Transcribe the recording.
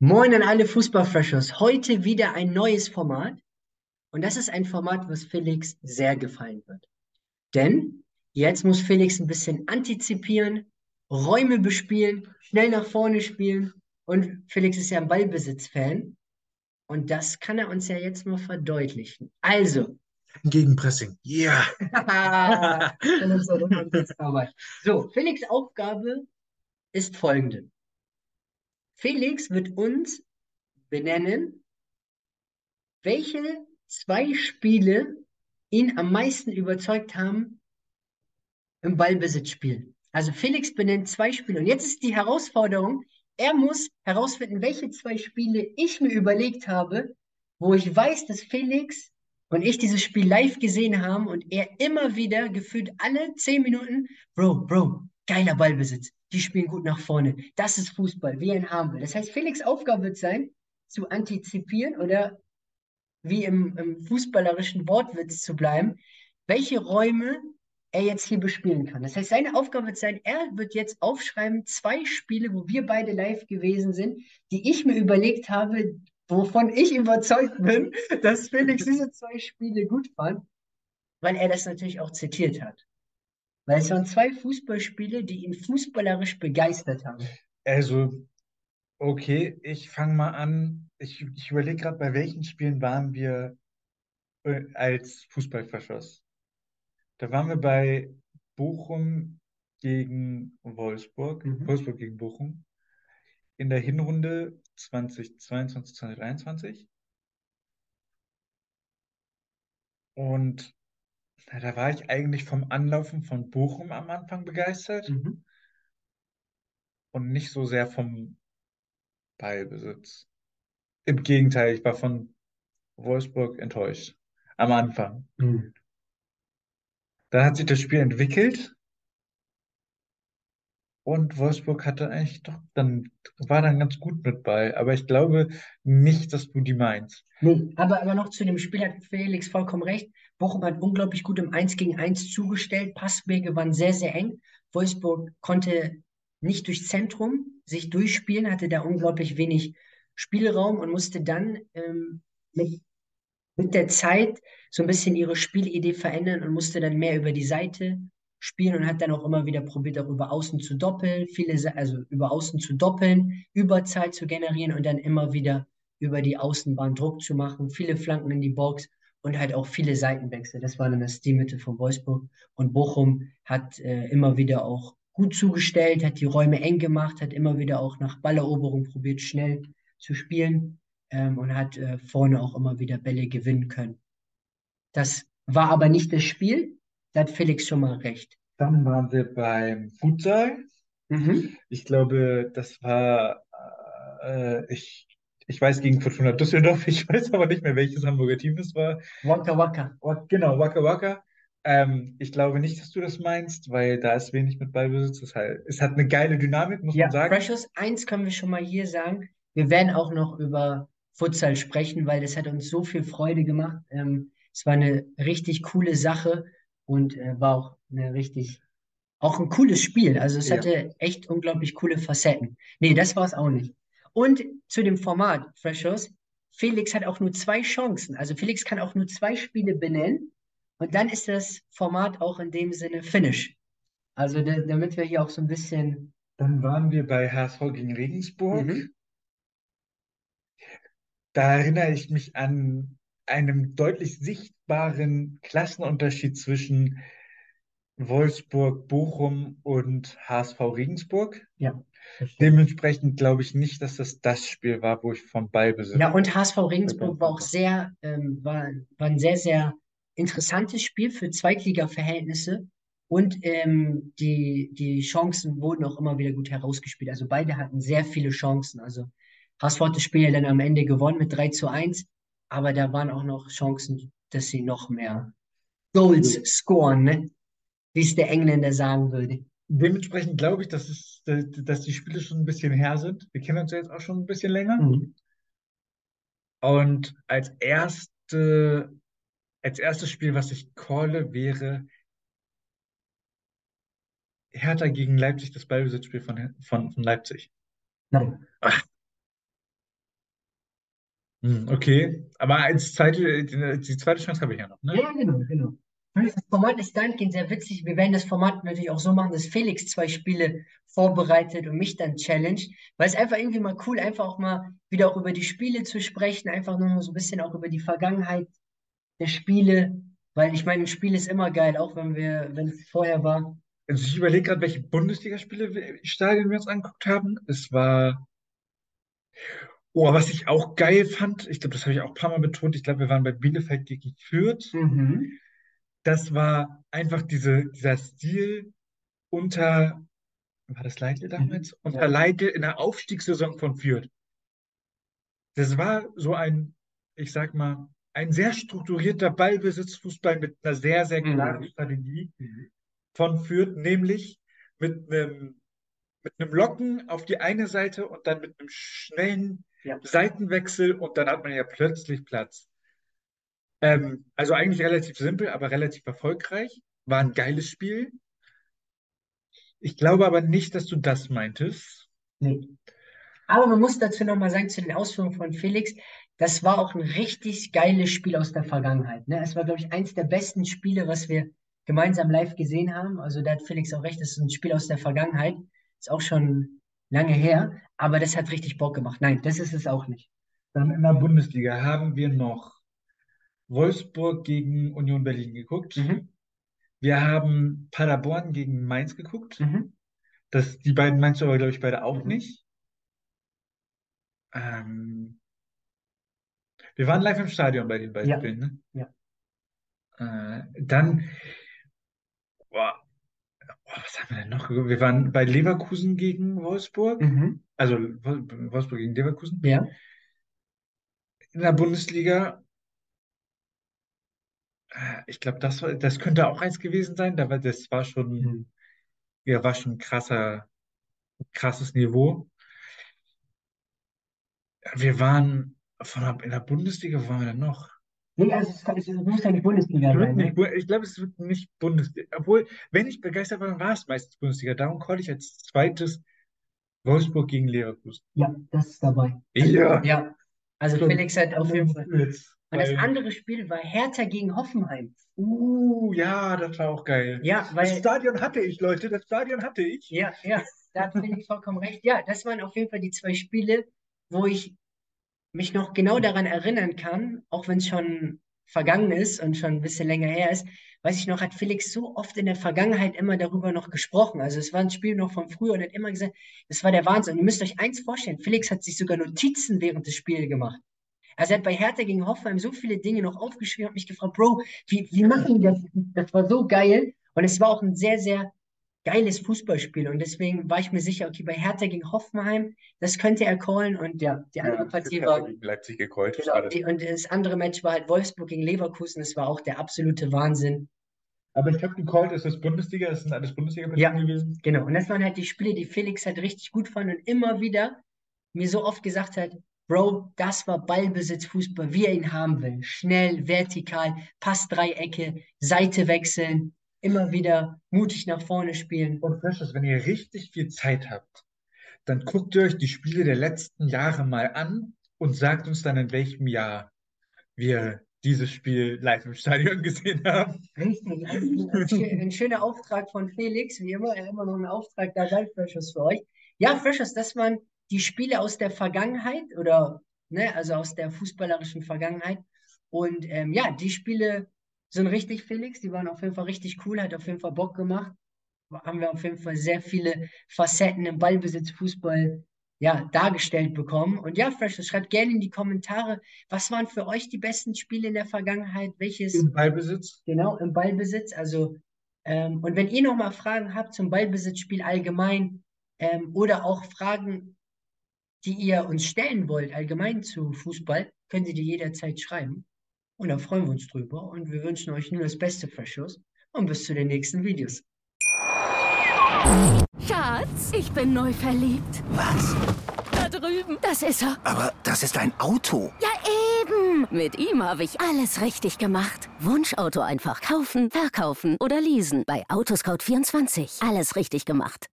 Moin an alle Fußballfreshers. Heute wieder ein neues Format. Und das ist ein Format, was Felix sehr gefallen wird. Denn jetzt muss Felix ein bisschen antizipieren, Räume bespielen, schnell nach vorne spielen. Und Felix ist ja ein Ballbesitz-Fan. Und das kann er uns ja jetzt mal verdeutlichen. Also. Gegenpressing. Ja. so, Felix Aufgabe ist folgende. Felix wird uns benennen, welche zwei Spiele ihn am meisten überzeugt haben im Ballbesitzspiel. Also Felix benennt zwei Spiele. Und jetzt ist die Herausforderung, er muss herausfinden, welche zwei Spiele ich mir überlegt habe, wo ich weiß, dass Felix und ich dieses Spiel live gesehen haben und er immer wieder gefühlt alle zehn Minuten, Bro, Bro, geiler Ballbesitz die spielen gut nach vorne. Das ist Fußball, wie ein haben will. Das heißt, Felix Aufgabe wird sein, zu antizipieren oder wie im, im fußballerischen Wortwitz zu bleiben, welche Räume er jetzt hier bespielen kann. Das heißt, seine Aufgabe wird sein, er wird jetzt aufschreiben, zwei Spiele, wo wir beide live gewesen sind, die ich mir überlegt habe, wovon ich überzeugt bin, dass Felix diese zwei Spiele gut fand, weil er das natürlich auch zitiert hat. Weil es waren zwei Fußballspiele, die ihn fußballerisch begeistert haben. Also, okay, ich fange mal an. Ich, ich überlege gerade, bei welchen Spielen waren wir äh, als Fußballverschluss? Da waren wir bei Bochum gegen Wolfsburg, mhm. Wolfsburg gegen Bochum, in der Hinrunde 2022, 2023. Und na, da war ich eigentlich vom Anlaufen von Bochum am Anfang begeistert Mhm. und nicht so sehr vom Ballbesitz. Im Gegenteil, ich war von Wolfsburg enttäuscht am Anfang. Mhm. Dann hat sich das Spiel entwickelt und Wolfsburg hatte eigentlich doch, dann war dann ganz gut mit bei. Aber ich glaube nicht, dass du die meinst. Nee, aber, aber noch zu dem Spiel hat Felix vollkommen recht. Bochum hat unglaublich gut im 1 gegen 1 zugestellt. Passwege waren sehr, sehr eng. Wolfsburg konnte nicht durchs Zentrum sich durchspielen, hatte da unglaublich wenig Spielraum und musste dann ähm, mit, mit der Zeit so ein bisschen ihre Spielidee verändern und musste dann mehr über die Seite spielen und hat dann auch immer wieder probiert, auch über Außen zu doppeln, viele, also über Außen zu doppeln, Überzahl zu generieren und dann immer wieder über die Außenbahn Druck zu machen, viele Flanken in die Box und halt auch viele Seitenwechsel. Das war dann das Stilmittel von Wolfsburg. Und Bochum hat äh, immer wieder auch gut zugestellt, hat die Räume eng gemacht, hat immer wieder auch nach Balleroberung probiert, schnell zu spielen ähm, und hat äh, vorne auch immer wieder Bälle gewinnen können. Das war aber nicht das Spiel. Da hat Felix schon mal recht. Dann waren wir beim Futsal. Mhm. Ich glaube, das war, äh, ich, ich weiß gegen Fortuna Düsseldorf, ich weiß aber nicht mehr, welches Hamburger Team es war. Waka Waka. Genau, Waka Waka. Ähm, ich glaube nicht, dass du das meinst, weil da ist wenig mit Ballbesitz. Das halt, es hat eine geile Dynamik, muss ja, man sagen. Precious, eins können wir schon mal hier sagen. Wir werden auch noch über Futsal sprechen, weil das hat uns so viel Freude gemacht. Ähm, es war eine richtig coole Sache und äh, war auch eine richtig, auch ein cooles Spiel. Also es ja. hatte echt unglaublich coole Facetten. Nee, das war es auch nicht. Und zu dem Format, Freshers, Felix hat auch nur zwei Chancen. Also Felix kann auch nur zwei Spiele benennen und dann ist das Format auch in dem Sinne Finish. Also da, damit wir hier auch so ein bisschen. Dann waren wir bei HSV gegen Regensburg. Mhm. Da erinnere ich mich an einem deutlich sichtbaren Klassenunterschied zwischen Wolfsburg, Bochum und HSV Regensburg. Ja. Dementsprechend glaube ich nicht, dass das das Spiel war, wo ich vom Ballbesitz. Ja, und HSV Regensburg war auch sehr, ähm, war, war ein sehr, sehr interessantes Spiel für Zweitliga-Verhältnisse. Und ähm, die, die Chancen wurden auch immer wieder gut herausgespielt. Also beide hatten sehr viele Chancen. Also HSV hat das Spiel ja dann am Ende gewonnen mit 3 zu 1 aber da waren auch noch Chancen, dass sie noch mehr Goals scoren, ne? wie es der Engländer sagen würde. Dementsprechend glaube ich, dass, es, dass die Spiele schon ein bisschen her sind. Wir kennen uns ja jetzt auch schon ein bisschen länger. Mhm. Und als erste, als erstes Spiel, was ich calle, wäre Hertha gegen Leipzig, das Ballbesitzspiel von, von, von Leipzig. Nein. Ach, Hm, okay, aber als zweite, die, zweite Chance habe ich ja noch, ne? Ja, genau, genau. Das Format ist dahingehend sehr witzig. Wir werden das Format natürlich auch so machen, dass Felix zwei Spiele vorbereitet und mich dann challenge, weil es einfach irgendwie mal cool, einfach auch mal wieder auch über die Spiele zu sprechen, einfach nur so ein bisschen auch über die Vergangenheit der Spiele, weil ich meine, ein Spiel ist immer geil, auch wenn wir, wenn es vorher war. Also ich überlege gerade, welche Bundesligaspiele wir, Stadien wir uns angeguckt haben. Es war, oh, was ich auch geil fand, ich glaube, das habe ich auch ein paar Mal betont, ich glaube, wir waren bei Bielefeld gegen Fürth. Mhm. Das war einfach diese, dieser Stil unter, war das Leitl damals? Mhm. Unter Ja. Leitl in der Aufstiegssaison von Fürth. Das war so ein, ich sag mal, ein sehr strukturierter Ballbesitzfußball mit einer sehr, sehr Mhm. klaren Strategie von Fürth, nämlich mit einem, mit einem Locken auf die eine Seite und dann mit einem schnellen Ja. Seitenwechsel und dann hat man ja plötzlich Platz. Ähm, also eigentlich relativ simpel, aber relativ erfolgreich. War ein geiles Spiel. Ich glaube aber nicht, dass du das meintest. Nee. Aber man muss dazu nochmal sagen, zu den Ausführungen von Felix, das war auch ein richtig geiles Spiel aus der Vergangenheit. Ne? Es war, glaube ich, eins der besten Spiele, was wir gemeinsam live gesehen haben. Also da hat Felix auch recht, das ist ein Spiel aus der Vergangenheit. Ist auch schon lange her, aber das hat richtig Bock gemacht. Nein, das ist es auch nicht. Dann in der Bundesliga haben wir noch Wolfsburg gegen Union Berlin geguckt. Mhm. Wir haben Paderborn gegen Mainz geguckt. Mhm. Das, die beiden meinst du aber, glaube ich, beide auch Mhm. nicht. Ähm, wir waren live im Stadion bei den beiden Ja. Spielen, ne? Ja. Äh, dann, boah, was haben wir denn noch geguckt? Wir waren bei Leverkusen gegen Wolfsburg. Mhm. Also Wol- Wolfsburg gegen Leverkusen. Ja. In der Bundesliga, äh, ich glaube, das, war- das könnte auch eins gewesen sein. Da war, das war schon, Mhm. ja, war schon ein krasser, krasses Niveau. Wir waren von in der Bundesliga, wo waren wir denn noch? Nee, also es, kann, es muss ja nicht Bundesliga Es sein. nicht, Ne? Bu- ich glaube, es wird nicht Bundesliga. Obwohl, wenn ich begeistert war, dann war es meistens Bundesliga. Darum call ich als zweites Wolfsburg gegen Leverkusen. Ja, das ist dabei. Ja. Ja. Also Schon Felix hat auf jeden Fall. Und das andere Spiel war Hertha gegen Hoffenheim. Uh, ja, das war auch geil. Ja, Das weil. Stadion hatte ich, Leute. Das Stadion hatte ich. Ja, ja, da hat Felix vollkommen recht. Ja, das waren auf jeden Fall die zwei Spiele, wo ich mich noch genau daran erinnern kann, auch wenn es schon vergangen ist und schon ein bisschen länger her ist, weiß ich noch, hat Felix so oft in der Vergangenheit immer darüber noch gesprochen. Also es war ein Spiel noch von früher und hat immer gesagt, das war der Wahnsinn. Und ihr müsst euch eins vorstellen, Felix hat sich sogar Notizen während des Spiels gemacht. Also er hat bei Hertha gegen Hoffenheim so viele Dinge noch aufgeschrieben, hat mich gefragt, Bro, wie, wie machen die das? Das war so geil. Und es war auch ein sehr, sehr geiles Fußballspiel. Und deswegen war ich mir sicher, okay, bei Hertha gegen Hoffenheim, das könnte er callen. Und ja, die andere Partie war, gegen Leipzig gecallt. genau, die, und das andere Match war halt Wolfsburg gegen Leverkusen. Das war auch der absolute Wahnsinn. Aber ich habe gecallt, ist Bundesliga, das sind alles Bundesliga-Partien Ja. gewesen. Genau. Und das waren halt die Spiele, die Felix halt richtig gut fand und immer wieder mir so oft gesagt hat, Bro, das war Ballbesitzfußball, wie er ihn haben will. Schnell, vertikal, Passdreiecke, Seite wechseln, immer wieder mutig nach vorne spielen. Und Precious, wenn ihr richtig viel Zeit habt, dann guckt ihr euch die Spiele der letzten Jahre mal an und sagt uns dann, in welchem Jahr wir dieses Spiel live im Stadion gesehen haben. Richtig, also ein, ein schöner Auftrag von Felix, wie immer, er hat immer noch einen Auftrag dabei, Freshers für euch. Ja, Freshers, das waren die Spiele aus der Vergangenheit oder, ne, also aus der fußballerischen Vergangenheit. Und ähm, ja, die Spiele sind richtig, Felix, die waren auf jeden Fall richtig cool, hat auf jeden Fall Bock gemacht. Haben wir auf jeden Fall sehr viele Facetten im Ballbesitz, Fußball, ja, dargestellt bekommen. Und ja, Freshers, schreibt gerne in die Kommentare, was waren für euch die besten Spiele in der Vergangenheit? Welches Im Ballbesitz. Genau, im Ballbesitz. Also, ähm, und wenn ihr nochmal Fragen habt zum Ballbesitzspiel allgemein ähm, oder auch Fragen, die ihr uns stellen wollt, allgemein zu Fußball, könnt ihr die jederzeit schreiben. Und da freuen wir uns drüber. Und wir wünschen euch nur das Beste für Schuss. Und bis zu den nächsten Videos. Schatz, ich bin neu verliebt. Was? Da drüben. Das ist er. Aber das ist ein Auto. Ja, eben. Mit ihm habe ich alles richtig gemacht. Wunschauto einfach kaufen, verkaufen oder leasen. Bei Autoscout24. Alles richtig gemacht.